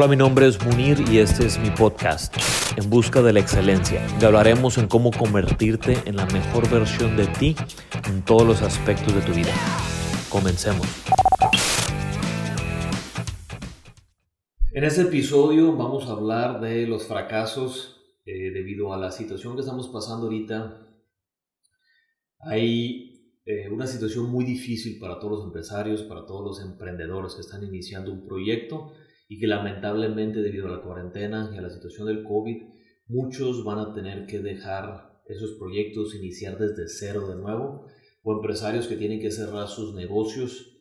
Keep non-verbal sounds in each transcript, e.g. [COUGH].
Hola, mi nombre es Munir y este es mi podcast, En Busca de la Excelencia. Y hablaremos en cómo convertirte en la mejor versión de ti en todos los aspectos de tu vida. Comencemos. En este episodio vamos a hablar de los fracasos eh, debido a la situación que estamos pasando ahorita. Hay eh, una situación muy difícil para todos los empresarios, para todos los emprendedores que están iniciando un proyecto y que lamentablemente debido a la cuarentena y a la situación del COVID, muchos van a tener que dejar esos proyectos, iniciar desde cero de nuevo, o empresarios que tienen que cerrar sus negocios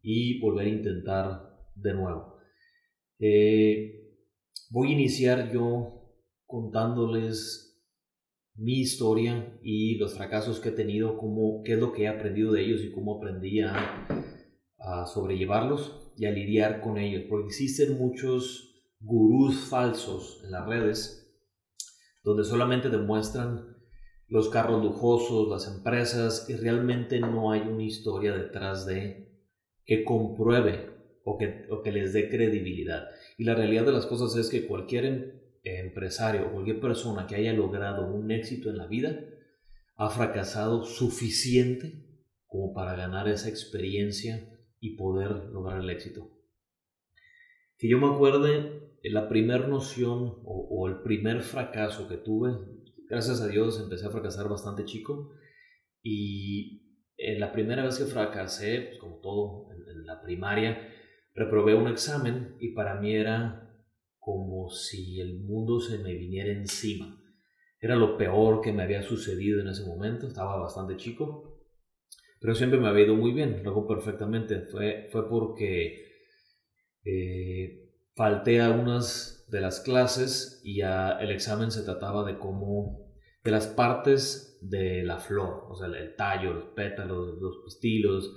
y volver a intentar de nuevo. Eh, voy a iniciar yo contándoles mi historia y los fracasos que he tenido, cómo, qué es lo que he aprendido de ellos y cómo aprendí a, a sobrellevarlos y a lidiar con ellos, porque existen muchos gurús falsos en las redes donde solamente demuestran los carros lujosos, las empresas y realmente no hay una historia detrás de que compruebe o que, o que les dé credibilidad. Y la realidad de las cosas es que cualquier em, empresario o cualquier persona que haya logrado un éxito en la vida ha fracasado suficiente como para ganar esa experiencia y poder lograr el éxito. Que yo me acuerde, la primera noción o, el primer fracaso que tuve, gracias a Dios empecé a fracasar bastante chico y en la primera vez que fracasé, pues como todo en, la primaria, reprobé un examen y para mí era como si el mundo se me viniera encima. Era lo peor que me había sucedido en ese momento, estaba bastante chico pero siempre me había ido muy bien, lo perfectamente. Fue, fue porque eh, falté a unas de las clases y el examen se trataba de cómo, de las partes de la flor, o sea, el tallo, los pétalos, los pistilos.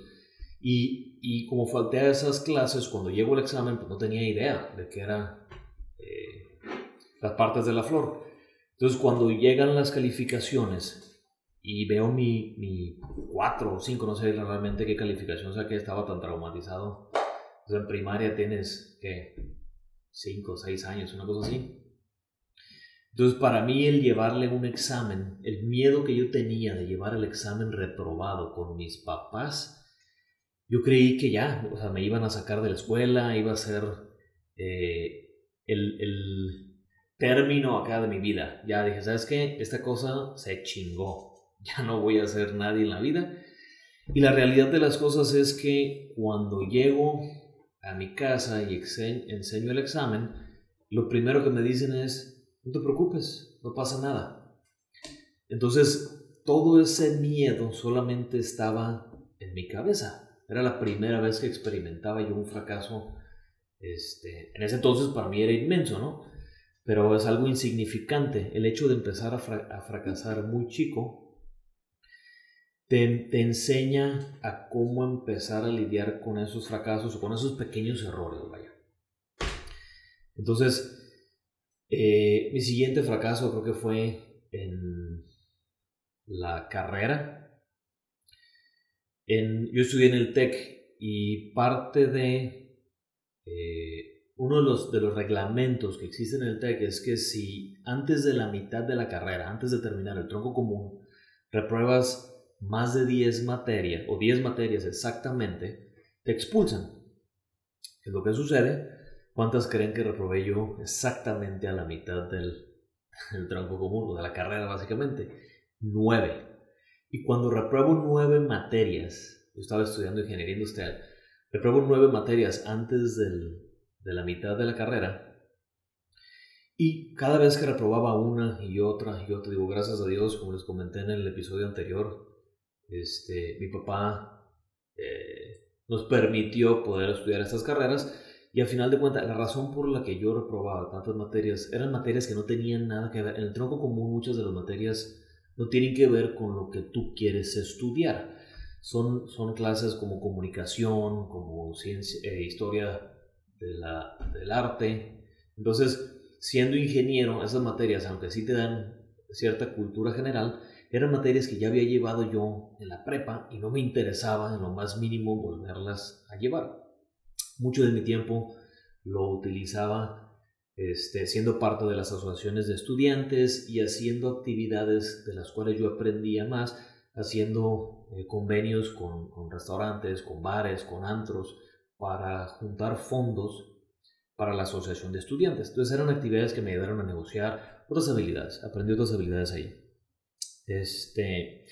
Y, y como falté a esas clases, cuando llegó el examen, pues no tenía idea de qué eran eh, las partes de la flor. Entonces, cuando llegan las calificaciones y veo mi, mi 4 o 5, no sé realmente qué calificación, que estaba tan traumatizado. O sea, en primaria tienes, ¿qué? 5 o 6 años, una cosa así. Entonces, para mí el llevarle un examen, el miedo que yo tenía de llevar el examen reprobado con mis papás, yo creí que ya, o sea, me iban a sacar de la escuela, iba a ser eh, el, el término acá de mi vida. Ya dije, ¿sabes qué? Esta cosa se chingó ya no voy a ser nadie en la vida. Y la realidad de las cosas es que cuando llego a mi casa y enseño el examen, lo primero que me dicen es, no te preocupes, no pasa nada. Entonces, todo ese miedo solamente estaba en mi cabeza. Era la primera vez que experimentaba yo un fracaso. Este, en ese entonces para mí era inmenso, ¿no? Pero es algo insignificante. El hecho de empezar a fracasar muy chico te, enseña a cómo empezar a lidiar con esos fracasos o con esos pequeños errores, vaya. Entonces, eh, mi siguiente fracaso creo que fue en la carrera. En, yo estudié en el TEC y parte de eh, uno de los, de los reglamentos que existen en el TEC es que si antes de la mitad de la carrera, antes de terminar el tronco común, repruebas más de 10 materias, o 10 materias exactamente, te expulsan. ¿Qué es lo que sucede? ¿Cuántas creen que reprobé yo exactamente a la mitad del, [LAUGHS] del tronco común, o de la carrera básicamente? 9. Y cuando repruebo 9 materias, yo estaba estudiando ingeniería industrial, repruebo 9 materias antes del, de la mitad de la carrera, y cada vez que reprobaba una y otra y otra, digo, gracias a Dios, como les comenté en el episodio anterior, este, mi papá eh, nos permitió poder estudiar estas carreras y al final de cuentas la razón por la que yo reprobaba tantas materias eran materias que no tenían nada que ver. En el tronco común muchas de las materias no tienen que ver con lo que tú quieres estudiar. Son, son clases como comunicación, como ciencia, eh, historia de la, del arte. Entonces, siendo ingeniero, esas materias, aunque sí te dan cierta cultura general, eran materias que ya había llevado yo en la prepa y no me interesaba en lo más mínimo volverlas a llevar. Mucho de mi tiempo lo utilizaba este, siendo parte de las asociaciones de estudiantes y haciendo actividades de las cuales yo aprendía más, haciendo eh, convenios con, con restaurantes, con bares, con antros, para juntar fondos para la asociación de estudiantes. Entonces eran actividades que me ayudaron a negociar otras habilidades, aprendí otras habilidades ahí. Este,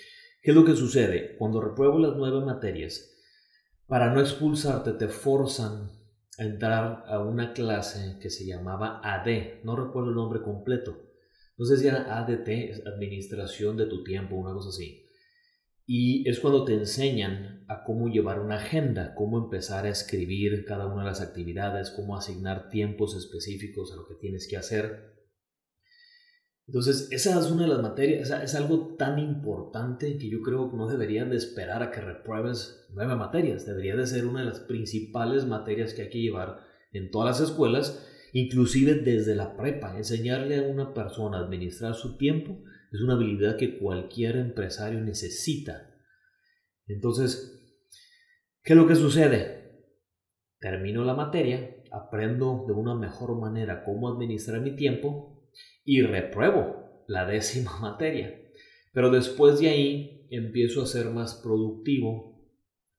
¿Qué es lo que sucede? Cuando repruebo las nueve materias, para no expulsarte te forzan a entrar a una clase que se llamaba AD, no recuerdo el nombre completo. No sé si era ADT, Administración de tu Tiempo, una cosa así. Y es cuando te enseñan a cómo llevar una agenda, cómo empezar a escribir cada una de las actividades, cómo asignar tiempos específicos a lo que tienes que hacer. Entonces, esa es una de las materias, es algo tan importante que yo creo que no deberían de esperar a que repruebes nueve materias, debería de ser una de las principales materias que hay que llevar en todas las escuelas, inclusive desde la prepa, enseñarle a una persona a administrar su tiempo es una habilidad que cualquier empresario necesita. Entonces, ¿qué es lo que sucede? Termino la materia, aprendo de una mejor manera cómo administrar mi tiempo, y repruebo la décima [LAUGHS] materia. Pero después de ahí empiezo a ser más productivo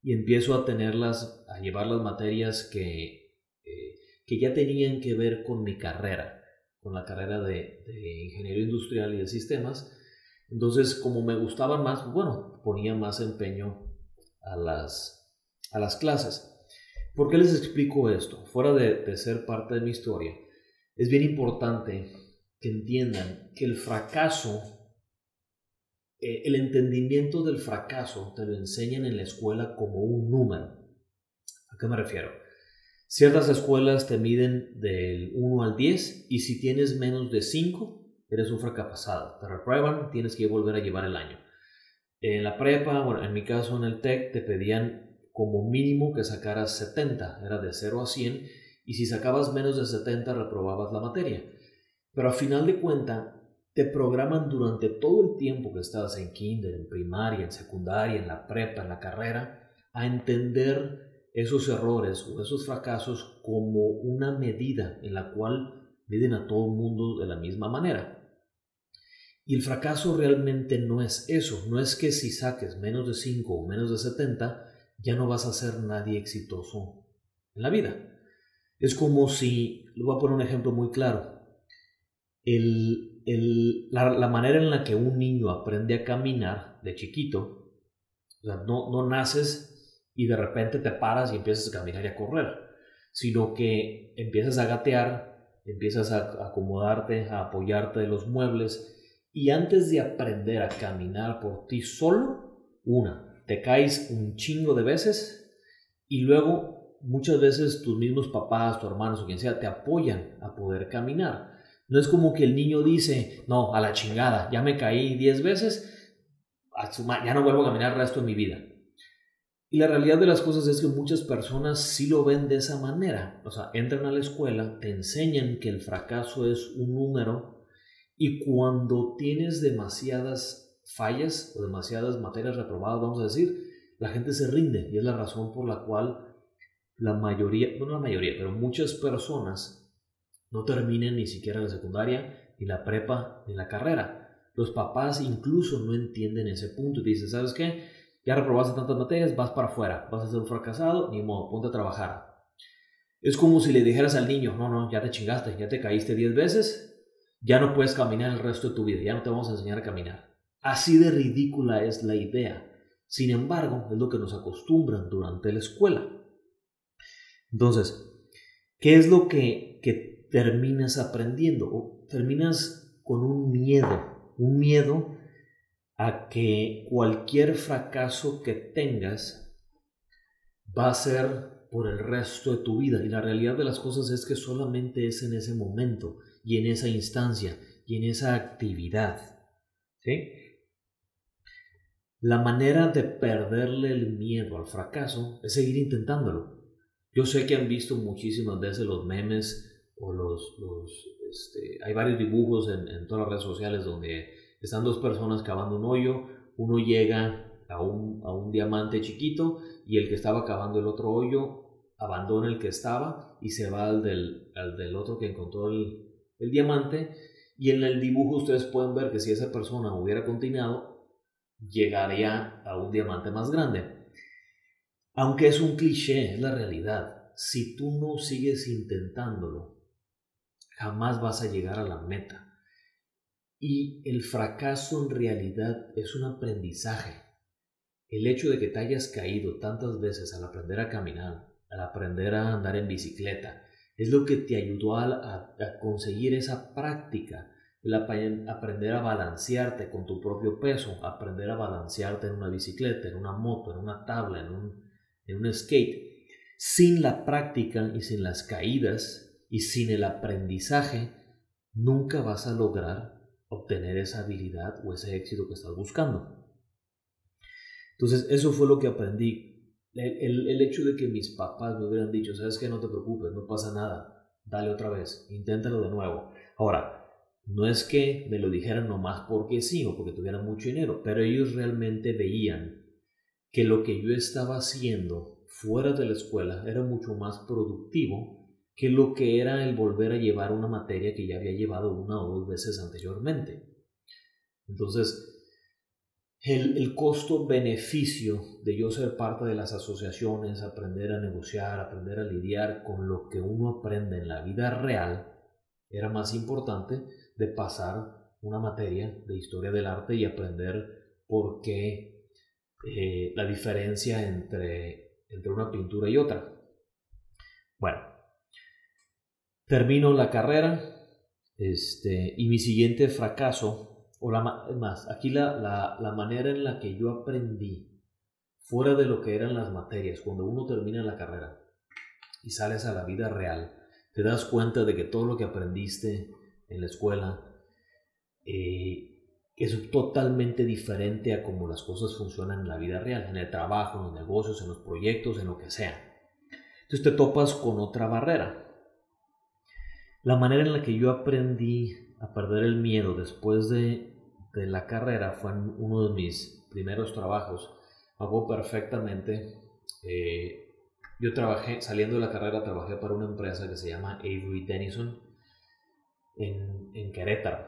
y empiezo a tenerlas, a llevar las materias que, eh, que ya tenían que ver con mi carrera, con la carrera de, de ingeniero industrial y de sistemas. Entonces, como me gustaban más, bueno, ponía más empeño a las, a las clases. ¿Por qué les explico esto? Fuera de, de ser parte de mi historia, es bien importante que entiendan que el fracaso, eh, el entendimiento del fracaso te lo enseñan en la escuela como un número. ¿A qué me refiero? Ciertas escuelas te miden del 1 al 10 y si tienes menos de 5, eres un fracasado. Te reprueban, tienes que volver a llevar el año. En la prepa, bueno, en mi caso en el TEC, te pedían como mínimo que sacaras 70, era de 0 a 100, y si sacabas menos de 70 reprobabas la materia. Pero a final de cuentas, te programan durante todo el tiempo que estás en kinder, en primaria, en secundaria, en la prepa, en la carrera, a entender esos errores o esos fracasos como una medida en la cual miden a todo el mundo de la misma manera. Y el fracaso realmente no es eso, no es que si saques menos de 5 o menos de 70, ya no vas a ser nadie exitoso en la vida. Es como si, le voy a poner un ejemplo muy claro, el, la, manera en la que un niño aprende a caminar de chiquito, no, no naces y de repente te paras y empiezas a caminar y a correr, sino que empiezas a gatear, empiezas a acomodarte, a apoyarte de los muebles y antes de aprender a caminar por ti solo, una, te caes un chingo de veces y luego muchas veces tus mismos papás, tus hermanos o quien sea te apoyan a poder caminar. No es como que el niño dice, no, a la chingada, ya me caí 10 veces, ya no vuelvo a caminar el resto de mi vida. Y la realidad de las cosas es que muchas personas sí lo ven de esa manera. O sea, entran a la escuela, te enseñan que el fracaso es un número y cuando tienes demasiadas fallas o demasiadas materias reprobadas, vamos a decir, la gente se rinde y es la razón por la cual la mayoría, no la mayoría, pero muchas personas no terminen ni siquiera la secundaria, ni la prepa, ni la carrera. Los papás incluso no entienden ese punto y dicen, ¿sabes qué? Ya reprobaste tantas materias, vas para afuera, vas a ser un fracasado, ni modo, ponte a trabajar. Es como si le dijeras al niño, no, no, ya te chingaste, ya te caíste 10 veces, ya no puedes caminar el resto de tu vida, ya no te vamos a enseñar a caminar. Así de ridícula es la idea. Sin embargo, es lo que nos acostumbran durante la escuela. Entonces, ¿qué es lo que, que terminas aprendiendo o terminas con un miedo, un miedo a que cualquier fracaso que tengas va a ser por el resto de tu vida. Y la realidad de las cosas es que solamente es en ese momento y en esa instancia y en esa actividad. ¿sí? La manera de perderle el miedo al fracaso es seguir intentándolo. Yo sé que han visto muchísimas veces los memes o los, los este, hay varios dibujos en, en, todas las redes sociales donde están dos personas cavando un hoyo, uno llega a un, a un diamante chiquito y el que estaba cavando el otro hoyo abandona el que estaba y se va al del, al del otro que encontró el, el diamante. Y en el dibujo ustedes pueden ver que si esa persona hubiera continuado, llegaría a un diamante más grande. Aunque es un cliché, es la realidad. Si tú no sigues intentándolo, jamás vas a llegar a la meta. Y el fracaso en realidad es un aprendizaje. El hecho de que te hayas caído tantas veces al aprender a caminar, al aprender a andar en bicicleta, es lo que te ayudó a, conseguir esa práctica, el aprender a balancearte con tu propio peso, aprender a balancearte en una bicicleta, en una moto, en una tabla, en un, en un skate. Sin la práctica y sin las caídas y sin el aprendizaje, nunca vas a lograr obtener esa habilidad o ese éxito que estás buscando. Entonces, eso fue lo que aprendí el, hecho de que mis papás me hubieran dicho, sabes que no te preocupes, no pasa nada, dale otra vez, inténtalo de nuevo. Ahora, no es que me lo dijeran nomás porque sí o porque tuvieran mucho dinero, pero ellos realmente veían que lo que yo estaba haciendo fuera de la escuela era mucho más productivo que lo que era el volver a llevar una materia que ya había llevado una o dos veces anteriormente. Entonces, el, costo-beneficio de yo ser parte de las asociaciones, aprender a negociar, aprender a lidiar con lo que uno aprende en la vida real, era más importante de pasar una materia de historia del arte y aprender por qué eh, la diferencia entre, entre una pintura y otra. Bueno, termino la carrera este, y mi siguiente fracaso o la, más, aquí la, la, la manera en la que yo aprendí, fuera de lo que eran las materias, cuando uno termina la carrera y sales a la vida real, te das cuenta de que todo lo que aprendiste en la escuela eh, es totalmente diferente a cómo las cosas funcionan en la vida real, en el trabajo, en los negocios, en los proyectos, en lo que sea. Entonces te topas con otra barrera. La manera en la que yo aprendí a perder el miedo después de, la carrera fue uno de mis primeros trabajos. Hago perfectamente. Eh, yo trabajé, saliendo de la carrera, trabajé para una empresa que se llama Avery Dennison en, en Querétaro.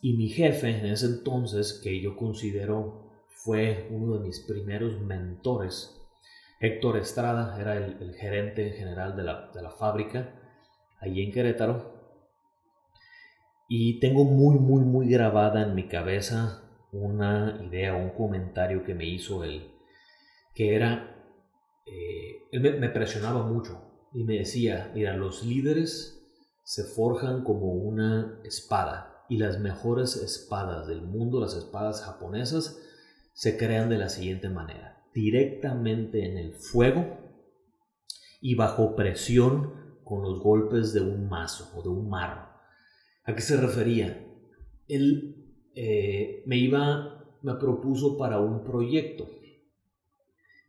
Y mi jefe en ese entonces, que yo considero fue uno de mis primeros mentores, Héctor Estrada, era el, gerente general de la, de la fábrica allí en Querétaro. Y tengo muy, muy, muy grabada en mi cabeza una idea, un comentario que me hizo él, que era, eh, él me, presionaba mucho y me decía, mira, los líderes se forjan como una espada y las mejores espadas del mundo, las espadas japonesas, se crean de la siguiente manera, directamente en el fuego y bajo presión con los golpes de un mazo o de un marro. ¿A qué se refería? Él eh, me iba, me propuso para un proyecto.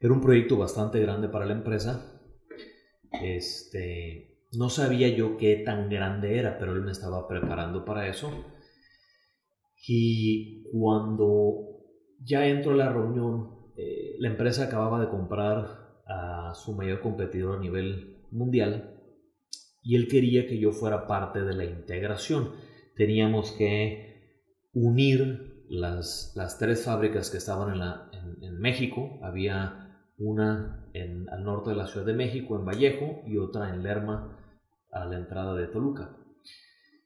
Era un proyecto bastante grande para la empresa. Este, no sabía yo qué tan grande era, pero él me estaba preparando para eso. Y cuando ya entro a la reunión, eh, la empresa acababa de comprar a su mayor competidor a nivel mundial y él quería que yo fuera parte de la integración. Teníamos que unir las, las tres fábricas que estaban en, la, en, México. Había una en, al norte de la Ciudad de México, en Vallejo, y otra en Lerma, a la entrada de Toluca.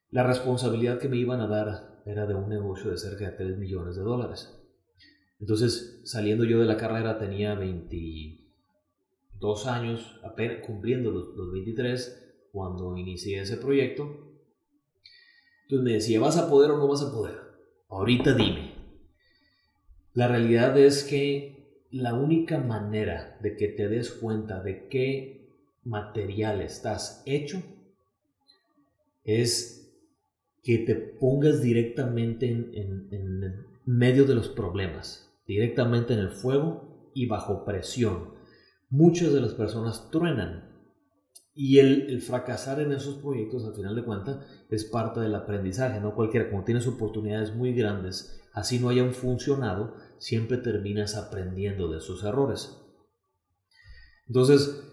La responsabilidad que me iban a dar era de un negocio de cerca de 3 millones de dólares. Entonces, saliendo yo de la carrera, tenía 22 años, apenas cumpliendo los, los 23, cuando inicié ese proyecto. Entonces me decía, ¿vas a poder o no vas a poder? Ahorita dime. La realidad es que la única manera de que te des cuenta de qué material estás hecho es que te pongas directamente en, en medio de los problemas, directamente en el fuego y bajo presión. Muchas de las personas truenan y el, fracasar en esos proyectos, al final de cuentas, es parte del aprendizaje. No cualquiera, como tienes oportunidades muy grandes, así no hayan funcionado, siempre terminas aprendiendo de esos errores. Entonces,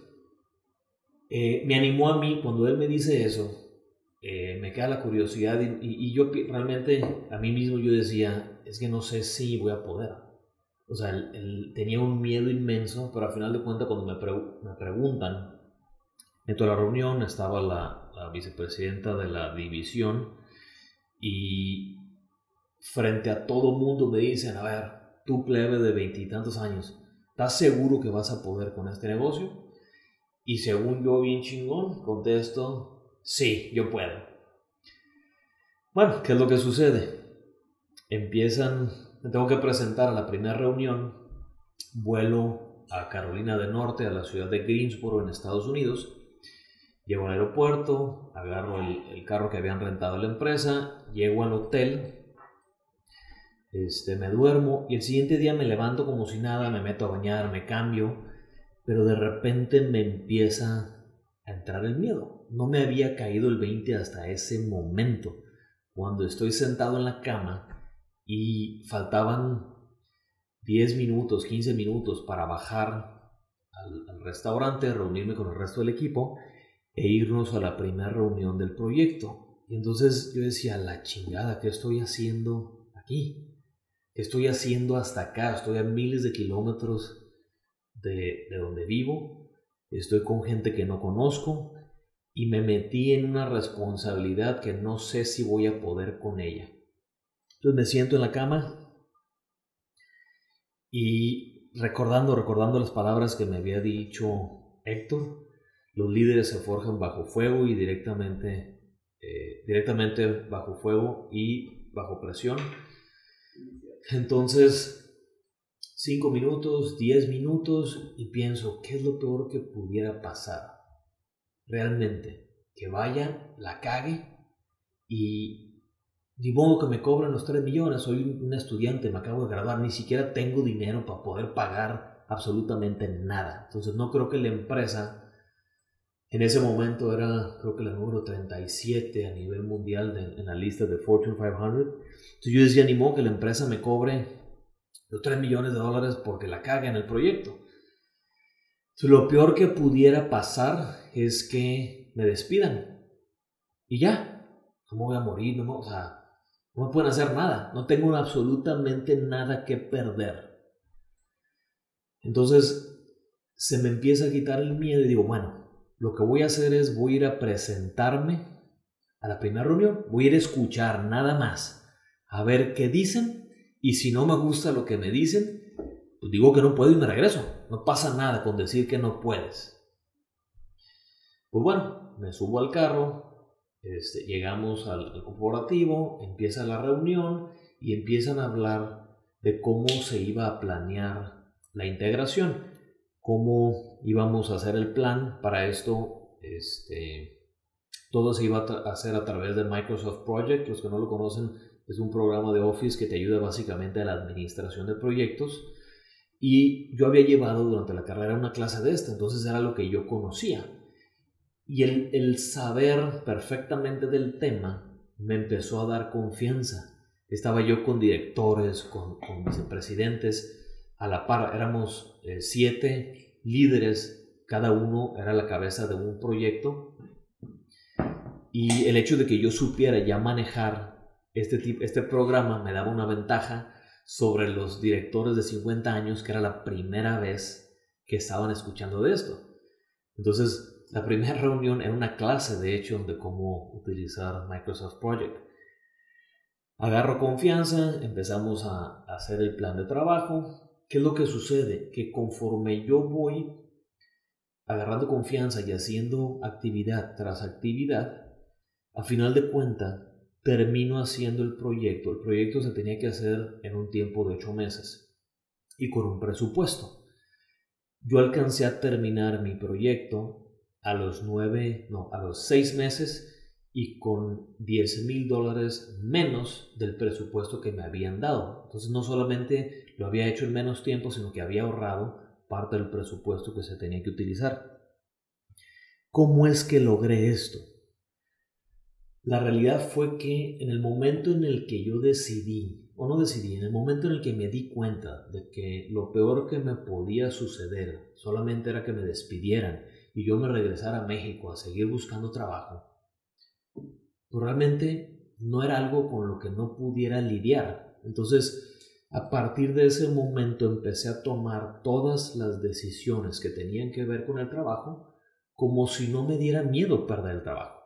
eh, me animó a mí, cuando él me dice eso, eh, me queda la curiosidad y, yo realmente a mí mismo yo decía, es que no sé si voy a poder. O sea, tenía un miedo inmenso, pero al final de cuentas cuando me, me preguntan, dentro de la reunión estaba la, la vicepresidenta de la división y frente a todo mundo me dicen, a ver, tú plebe de veintitantos años, ¿estás seguro que vas a poder con este negocio? Y según yo, bien chingón, contesto, sí, yo puedo. Bueno, ¿qué es lo que sucede? Empiezan, me tengo que presentar a la primera reunión, vuelo a Carolina del Norte, a la ciudad de Greensboro, en Estados Unidos. Llego al aeropuerto, agarro el, carro que habían rentado la empresa, llego al hotel, este, me duermo y el siguiente día me levanto como si nada, me meto a bañar, me cambio, pero de repente me empieza a entrar el miedo. No me había caído el 20 hasta ese momento, cuando estoy sentado en la cama y faltaban 10 minutos, 15 minutos para bajar al, al restaurante, reunirme con el resto del equipo e irnos a la primera reunión del proyecto. Y entonces yo decía, la chingada, ¿qué estoy haciendo aquí? ¿Qué estoy haciendo hasta acá? Estoy a miles de kilómetros de, donde vivo, estoy con gente que no conozco y me metí en una responsabilidad que no sé si voy a poder con ella. Entonces me siento en la cama y recordando, recordando las palabras que me había dicho Héctor, los líderes se forjan bajo fuego y directamente, eh, directamente bajo fuego y bajo presión. Entonces cinco minutos, diez minutos y pienso, ¿qué es lo peor que pudiera pasar? Realmente, que vaya, la cague y ni modo que me cobren los tres millones, soy un estudiante, me acabo de graduar, ni siquiera tengo dinero para poder pagar absolutamente nada. Entonces no creo que la empresa en ese momento era, creo que la número 37 a nivel mundial en la lista de Fortune 500. Entonces yo decía, ni modo que la empresa me cobre los 3 millones de dólares porque la caga en el proyecto. lo peor que pudiera pasar es que me despidan. Y ya, ¿cómo voy a morir? No, o sea, no me pueden hacer nada. No tengo absolutamente nada que perder. Entonces se me empieza a quitar el miedo y digo, bueno, lo que voy a hacer es voy a ir a presentarme a la primera reunión, voy a ir a escuchar nada más, a ver qué dicen y si no me gusta lo que me dicen, pues digo que no puedo y me regreso. No pasa nada con decir que no puedes. Pues bueno, me subo al carro, este, llegamos al, al corporativo, empieza la reunión y empiezan a hablar de cómo se iba a planear la integración, cómo íbamos a hacer el plan para esto. Este, todo se iba a hacer a través de Microsoft Project. Los que no lo conocen, es un programa de Office que te ayuda básicamente a la administración de proyectos. Y yo había llevado durante la carrera una clase de esta, entonces era lo que yo conocía. Y el, el saber perfectamente del tema me empezó a dar confianza. Estaba yo con directores, con, con vicepresidentes, a la par, éramos eh, siete líderes, cada uno era la cabeza de un proyecto. Y el hecho de que yo supiera ya manejar este, este programa me daba una ventaja sobre los directores de 50 años que era la primera vez que estaban escuchando de esto. Entonces, la primera [LAUGHS] reunión era una clase, de hecho, de cómo utilizar Microsoft Project. Agarro confianza, empezamos a hacer el plan de trabajo. ¿Qué es lo que sucede? Que conforme yo voy agarrando confianza y haciendo actividad tras actividad, a final de cuenta termino haciendo el proyecto. El proyecto se tenía que hacer en un tiempo de ocho meses y con un presupuesto. Yo alcancé a terminar mi proyecto a los nueve, no, a los seis meses y con 10 mil dólares menos del presupuesto que me habían dado. Entonces no solamente lo había hecho en menos tiempo, sino que había ahorrado parte del presupuesto que se tenía que utilizar. ¿Cómo es que logré esto? La realidad fue que en el momento en el que yo decidí, o no decidí, en el momento en el que me di cuenta de que lo peor que me podía suceder solamente era que me despidieran y yo me regresara a México a seguir buscando trabajo, pues realmente no era algo con lo que no pudiera lidiar. Entonces, a partir de ese momento empecé a tomar todas las decisiones que tenían que ver con el trabajo como si no me diera miedo perder el trabajo.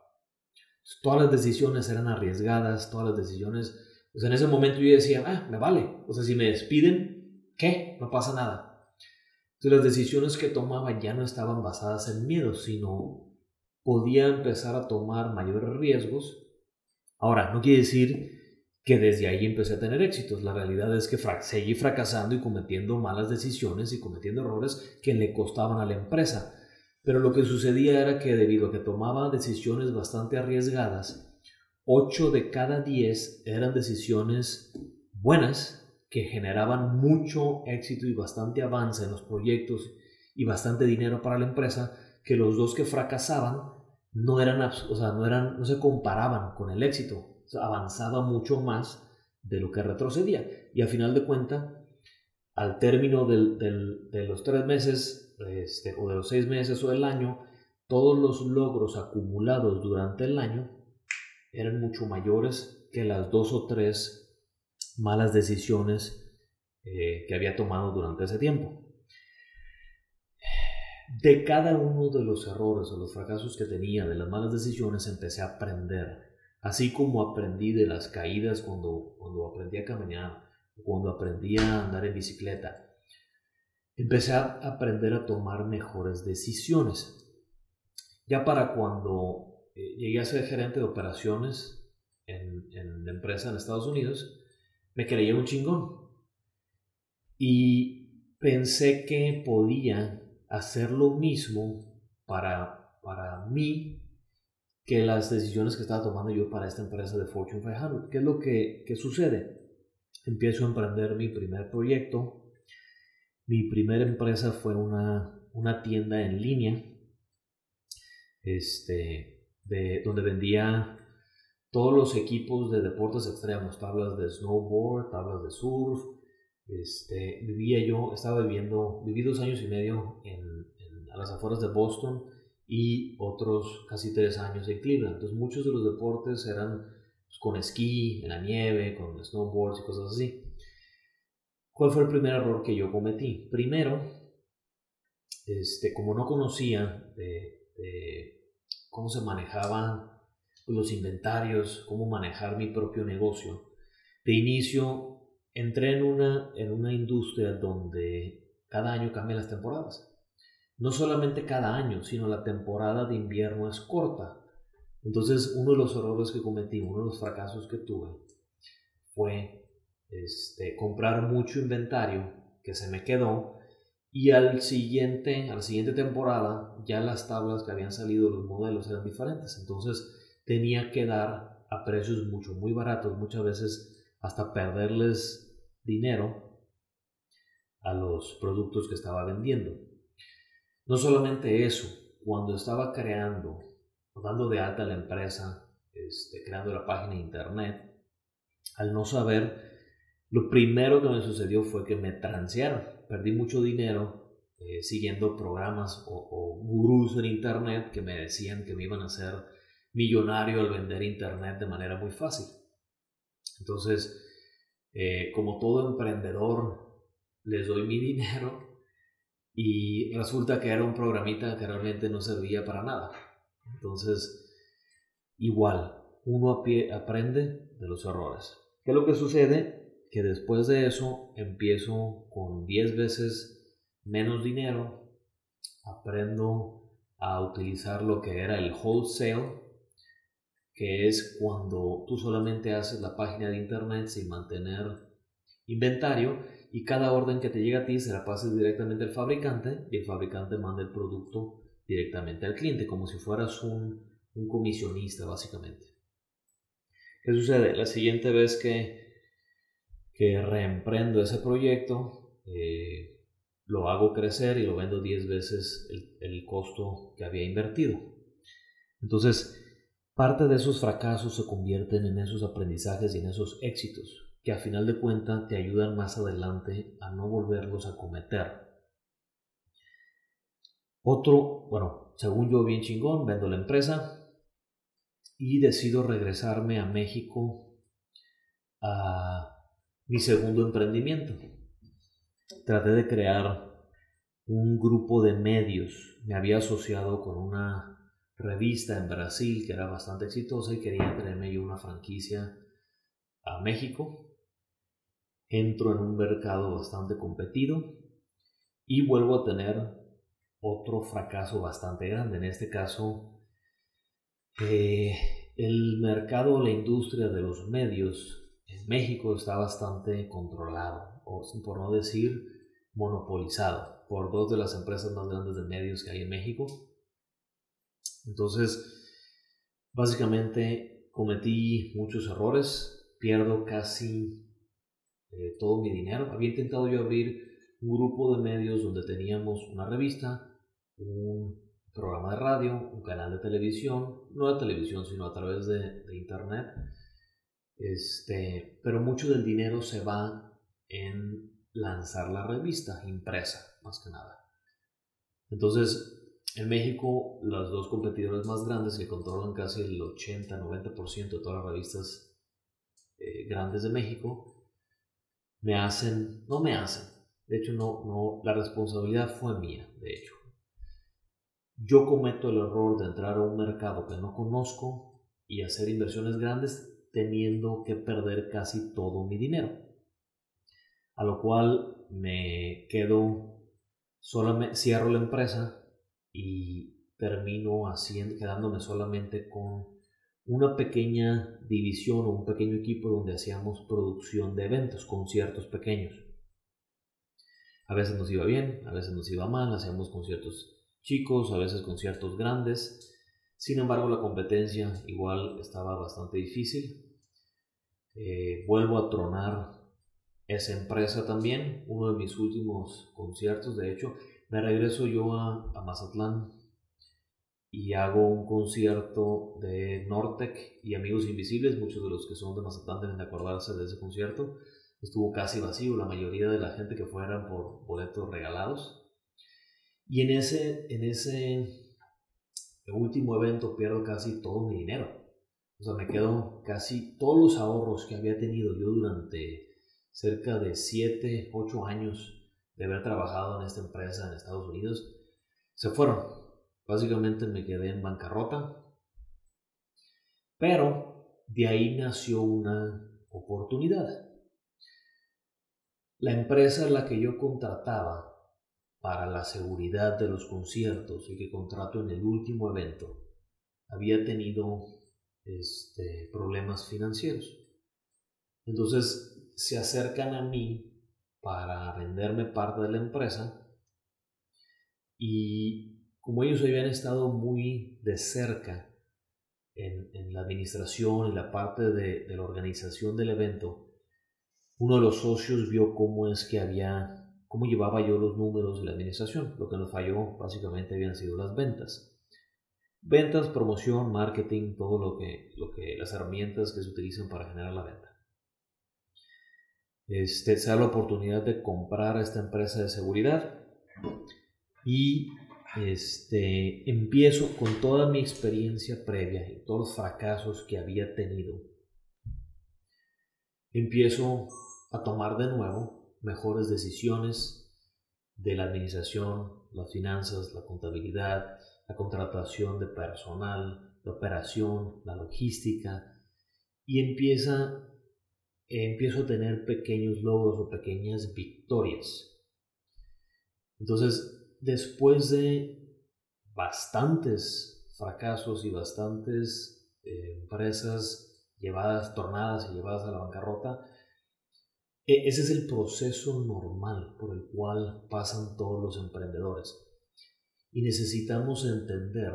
Todas las decisiones eran arriesgadas, todas las decisiones, pues en ese momento yo decía, ah, me vale, o sea, si me despiden, ¿qué? No pasa nada las decisiones que tomaba ya no estaban basadas en miedo, sino podía empezar a tomar mayores riesgos. Ahora, no quiere decir que desde ahí empecé a tener éxitos. La realidad es que seguí fracasando y cometiendo malas decisiones y cometiendo errores que le costaban a la empresa. Pero lo que sucedía era que debido a que tomaba decisiones bastante arriesgadas, 8 de cada 10 eran decisiones buenas que generaban mucho éxito y bastante avance en los proyectos y bastante dinero para la empresa, que los dos que fracasaban no eran, o sea, no eran, no se comparaban con el éxito, avanzaba mucho más de lo que retrocedía. Y al final de cuentas, al término de los tres meses, este, o de los seis meses o del año, todos los logros acumulados durante el año eran mucho mayores que las dos o tres malas decisiones eh, que había tomado durante ese tiempo. De cada uno de los errores o los fracasos que tenía, de las malas decisiones, empecé a aprender. Así como aprendí de las caídas cuando, cuando aprendí a caminar, cuando aprendí a andar en bicicleta. Empecé a aprender a tomar mejores decisiones. Ya para cuando eh, llegué a ser gerente de operaciones en, en la empresa en Estados Unidos, me creía un chingón. Y pensé que podía hacer lo mismo para, para mí que las decisiones que estaba tomando yo para esta empresa de Fortune 500. ¿Qué es lo que, sucede? Empiezo a emprender mi primer proyecto. Mi primera empresa fue una, una tienda en línea este, de, donde vendía todos los equipos de deportes extremos, tablas de snowboard, tablas de surf. Este, vivía yo, estaba viviendo, viví dos años y medio en, a las afueras de Boston y otros casi tres años en Cleveland. Entonces muchos de los deportes eran pues, con esquí, en la nieve, con snowboards y cosas así. ¿Cuál fue el primer error que yo cometí? Primero, este, como no conocía de, de cómo se manejaban los inventarios, cómo manejar mi propio negocio. De inicio, entré en una, en una industria donde cada año cambian las temporadas. No solamente cada año, sino la temporada de invierno es corta. Entonces, uno de los errores que cometí, uno de los fracasos que tuve, fue este, comprar mucho inventario que se me quedó y al siguiente, a la siguiente temporada ya las tablas que habían salido, los modelos eran diferentes. Entonces, tenía que dar a precios mucho, muy baratos, muchas veces hasta perderles dinero a los productos que estaba vendiendo. No solamente eso, cuando estaba creando, dando de alta la empresa, este, creando la página de internet, al no saber, lo primero que me sucedió fue que me transearon. Perdí mucho dinero eh, siguiendo programas o, gurús en internet que me decían que me iban a hacer millonario al vender internet de manera muy fácil. Entonces, eh, como todo emprendedor, les doy mi [LAUGHS] dinero y resulta que era un programita que realmente no servía para nada. Entonces, igual, uno aprende de los errores. ¿Qué es lo que sucede? Que después de eso empiezo con 10 veces menos dinero, aprendo a utilizar lo que era el wholesale, que es cuando tú solamente haces la página de internet sin mantener inventario y cada orden que te llega a ti se la pases directamente al fabricante y el fabricante manda el producto directamente al cliente, como si fueras un, comisionista básicamente. ¿Qué sucede? La siguiente vez que, que reemprendo ese proyecto, eh, lo hago crecer y lo vendo 10 veces el costo que había invertido. Entonces, Parte de esos fracasos se convierten en esos aprendizajes y en esos éxitos que a final de cuentas te ayudan más adelante a no volverlos a cometer. Otro, bueno, según yo, bien chingón, vendo la empresa y decido regresarme a México a mi segundo emprendimiento. Traté de crear un grupo de medios. Me había asociado con una revista en Brasil que era bastante exitosa y quería traerme yo una franquicia a México. Entro en un mercado bastante competido y vuelvo a tener otro fracaso bastante grande. En este caso, eh, el mercado, la industria de los medios en México está bastante controlado, o por no decir monopolizado, por dos de las empresas más grandes de medios que hay en México. Entonces, básicamente cometí muchos errores, pierdo casi eh, todo mi dinero. Había intentado yo abrir un grupo de medios donde teníamos una revista, un programa de radio, un canal de televisión, no de televisión, sino a través de, internet. Este, pero mucho del dinero se va en lanzar la revista impresa, más que nada. Entonces, en México, las dos competidores más grandes que controlan casi el 80-90% de todas las revistas eh, grandes de México, me hacen, no me hacen, de hecho no, no, la responsabilidad fue mía, de hecho. Yo cometo el error de entrar a un mercado que no conozco y hacer inversiones grandes teniendo que perder casi todo mi dinero. A lo cual me quedo, solamente, cierro la empresa y termino haciendo, quedándome solamente con una pequeña división o un pequeño equipo donde hacíamos producción de eventos, conciertos pequeños. A veces nos iba bien, a veces nos iba mal, hacíamos conciertos chicos, a veces conciertos grandes. Sin embargo, la competencia igual estaba bastante difícil. Eh, vuelvo a tronar esa empresa también, uno de mis últimos conciertos, de hecho, me regreso yo a, a Mazatlán y hago un concierto de Nortec y Amigos Invisibles, muchos de los que son de Mazatlán deben de acordarse de ese concierto, estuvo casi vacío, la mayoría de la gente que fueran por boletos regalados, y en ese, en ese último evento pierdo casi todo mi dinero. O sea, me quedo casi todos los ahorros que había tenido yo durante cerca de 7, 8 años de haber trabajado en esta empresa en Estados Unidos, se fueron. Básicamente me quedé en bancarrota. Pero de ahí nació una oportunidad. La empresa en la que yo contrataba para la seguridad de los conciertos y que contrato en el último evento había tenido este, problemas financieros. Entonces se acercan a mí para venderme parte de la empresa y como ellos habían estado muy de cerca en, la administración y la parte de, de la organización del evento, uno de los socios vio cómo es que había cómo llevaba yo los números de la administración. Lo que nos falló básicamente habían sido las ventas. Ventas, promoción, marketing, todo lo que, lo que las herramientas que se utilizan para generar la venta. Este, se da la oportunidad de comprar a esta empresa de seguridad y este, empiezo con toda mi experiencia previa y todos los fracasos que había tenido. Empiezo a tomar de nuevo mejores decisiones de la administración, las finanzas, la contabilidad, la contratación de personal, la operación, la logística, y empieza, empiezo a tener pequeños logros o pequeñas victorias. Entonces, después de bastantes fracasos y bastantes eh, empresas llevadas, tornadas y llevadas a la bancarrota, e, ese es el proceso normal por el cual pasan todos los emprendedores. Y necesitamos entender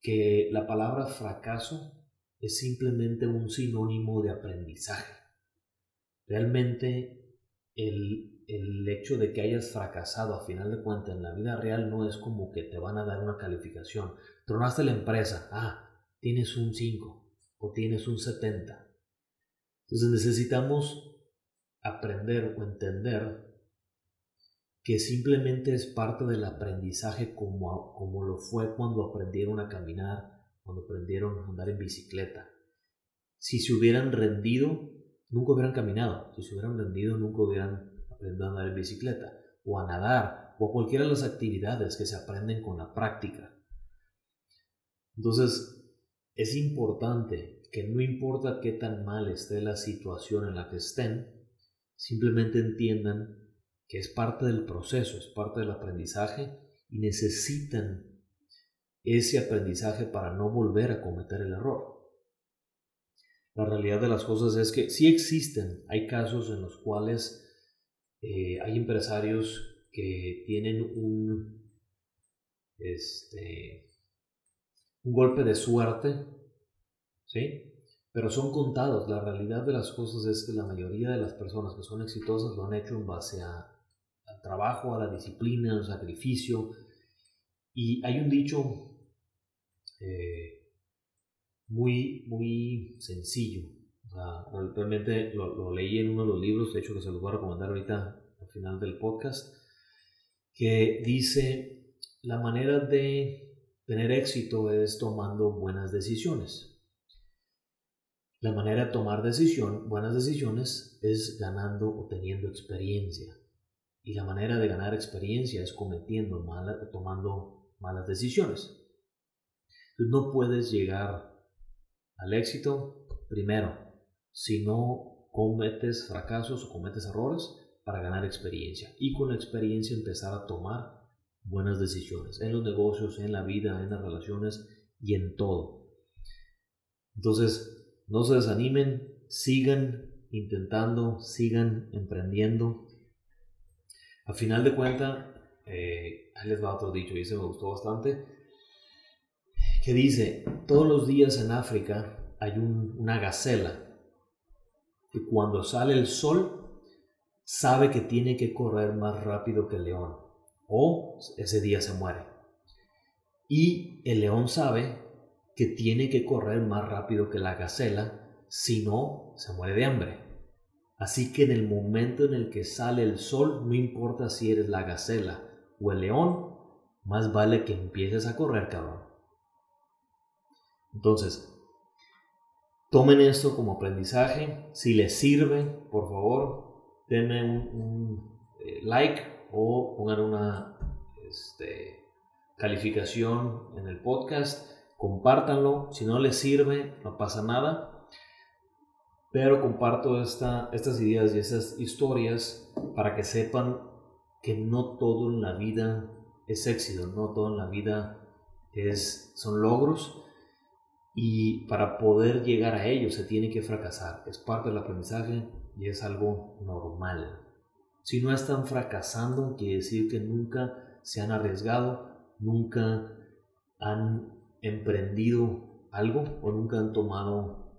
que la palabra fracaso es simplemente un sinónimo de aprendizaje. Realmente el, el, hecho de que hayas fracasado a final de cuentas en la vida real no es como que te van a dar una calificación. Tronaste la empresa, ah, tienes un 5 o tienes un 70. Entonces necesitamos aprender o entender que simplemente es parte del aprendizaje como, como lo fue cuando aprendieron a caminar, cuando aprendieron a andar en bicicleta. Si se hubieran rendido, nunca hubieran caminado. Si se hubieran rendido, nunca hubieran a andar en bicicleta, o a nadar, o a cualquiera de las actividades que se aprenden con la práctica. Entonces, es importante que no importa qué tan mal esté la situación en la que estén, simplemente entiendan que es parte del proceso, es parte del aprendizaje y necesitan ese aprendizaje para no volver a cometer el error. La realidad de las cosas es que sí existen, hay casos en los cuales eh, hay empresarios que tienen un, este, un golpe de suerte, ¿sí? Pero son contados. La realidad de las cosas es que la mayoría de las personas que son exitosas lo han hecho en base a, al trabajo, a la disciplina, al sacrificio. Y hay un dicho eh, muy, muy sencillo. Realmente lo, lo, leí en uno de los libros, de hecho que se los voy a recomendar ahorita al final del podcast, que dice la manera de Tener éxito es tomando buenas decisiones. La manera de tomar decisión, buenas decisiones es ganando o teniendo experiencia. Y la manera de ganar experiencia es cometiendo malas o tomando malas decisiones. No puedes llegar al éxito primero si no cometes fracasos o cometes errores para ganar experiencia. Y con la experiencia empezar a tomar buenas decisiones en los negocios, en la vida, en las relaciones y en todo. Entonces, no se desanimen, sigan intentando, sigan emprendiendo. A final de cuentas, eh, ahí les va otro dicho y ese me gustó bastante, que dice, todos los días en África hay una gacela que cuando sale el sol sabe que tiene que correr más rápido que el león o ese día se muere. Y el león sabe que tiene que correr más rápido que la gacela, si no, se muere de hambre. Así que en el momento en el que sale el sol, no importa si eres la gacela o el león, más vale que empieces a correr, cabrón. Entonces, tomen esto como aprendizaje. Si les sirve, por favor, denme un, eh, like o pongan una este, calificación en el podcast, compártanlo, si no les sirve, no pasa nada, pero comparto esta, estas ideas y esas historias para que sepan que no todo en la vida es éxito, no todo en la vida es, son logros y para poder llegar a ellos se tiene que fracasar, es parte del aprendizaje y es algo normal. Si no están fracasando, quiere decir que nunca se han arriesgado, nunca han emprendido algo o nunca han tomado,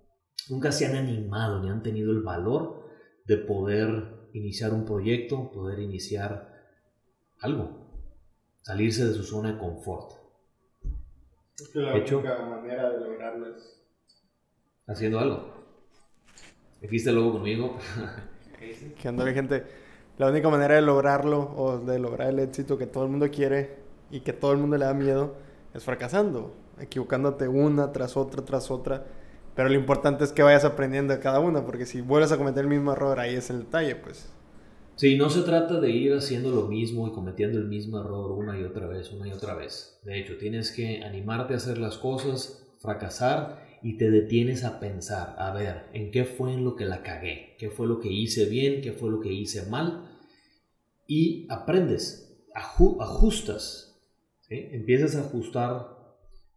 nunca se han animado ni han tenido el valor de poder iniciar un proyecto, poder iniciar algo, salirse de su zona de confort. Es que la única manera de lograrlo es haciendo algo. Aquí está el logo conmigo. [LAUGHS] ¿Qué onda, gente? la única manera de lograrlo o de lograr el éxito que todo el mundo quiere y que todo el mundo le da miedo es fracasando, equivocándote una tras otra tras otra. Pero lo importante es que vayas aprendiendo de cada una, porque si vuelves a cometer el mismo error, ahí es el detalle, pues. Sí, no se trata de ir haciendo lo mismo y cometiendo el mismo error una y otra vez, una y otra vez. De hecho, tienes que animarte a hacer las cosas, fracasar y te detienes a pensar, a ver, ¿en qué fue en lo que la cagué? ¿Qué fue lo que hice bien? ¿Qué fue lo que hice mal? Y aprendes, ajustas, empiezas a ajustar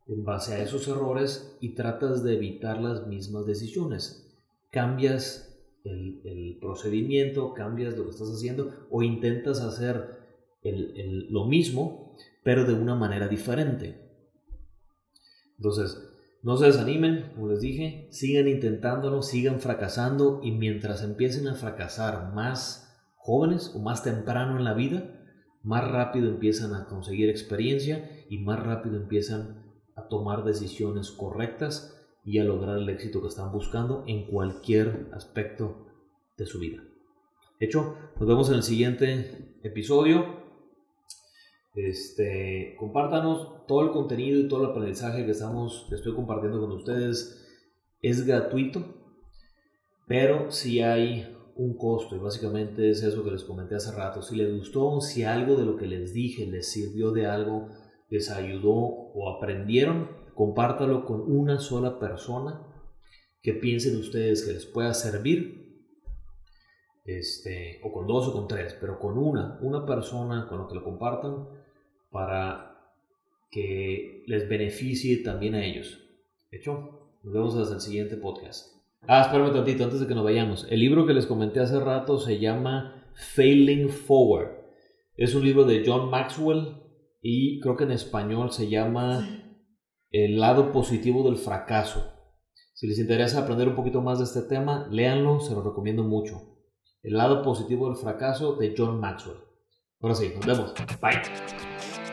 en base a esos errores y tratas de evitar las mismas decisiones. Cambias el, procedimiento, cambias lo que estás haciendo o intentas hacer lo mismo, pero de una manera diferente. Entonces, no se desanimen, como les dije, sigan intentándolo, sigan fracasando y mientras empiecen a fracasar más jóvenes o más temprano en la vida, más rápido empiezan a conseguir experiencia y más rápido empiezan a tomar decisiones correctas y a lograr el éxito que están buscando en cualquier aspecto de su vida. Hecho, nos vemos en el siguiente episodio. Este, compártanos todo el contenido y todo el aprendizaje que, estamos, que estoy compartiendo con ustedes. Es gratuito, pero si hay un costo y básicamente es eso que les comenté hace rato. Si les gustó, si algo de lo que les dije les sirvió de algo, les ayudó o aprendieron, compártalo con una sola persona que piensen ustedes que les pueda servir. Este, o con dos o con tres, pero con una, una persona con lo que lo compartan para que les beneficie también a ellos. ¿Hecho? Nos vemos hasta el siguiente podcast. Ah, espérame tantito, antes de que nos vayamos. El libro que les comenté hace rato se llama Failing Forward. Es un libro de John Maxwell y creo que en español se llama El lado positivo del fracaso. Si les interesa aprender un poquito más de este tema, léanlo, se lo recomiendo mucho. El lado positivo del fracaso de John Maxwell. Ahora sí, nos vemos. Bye.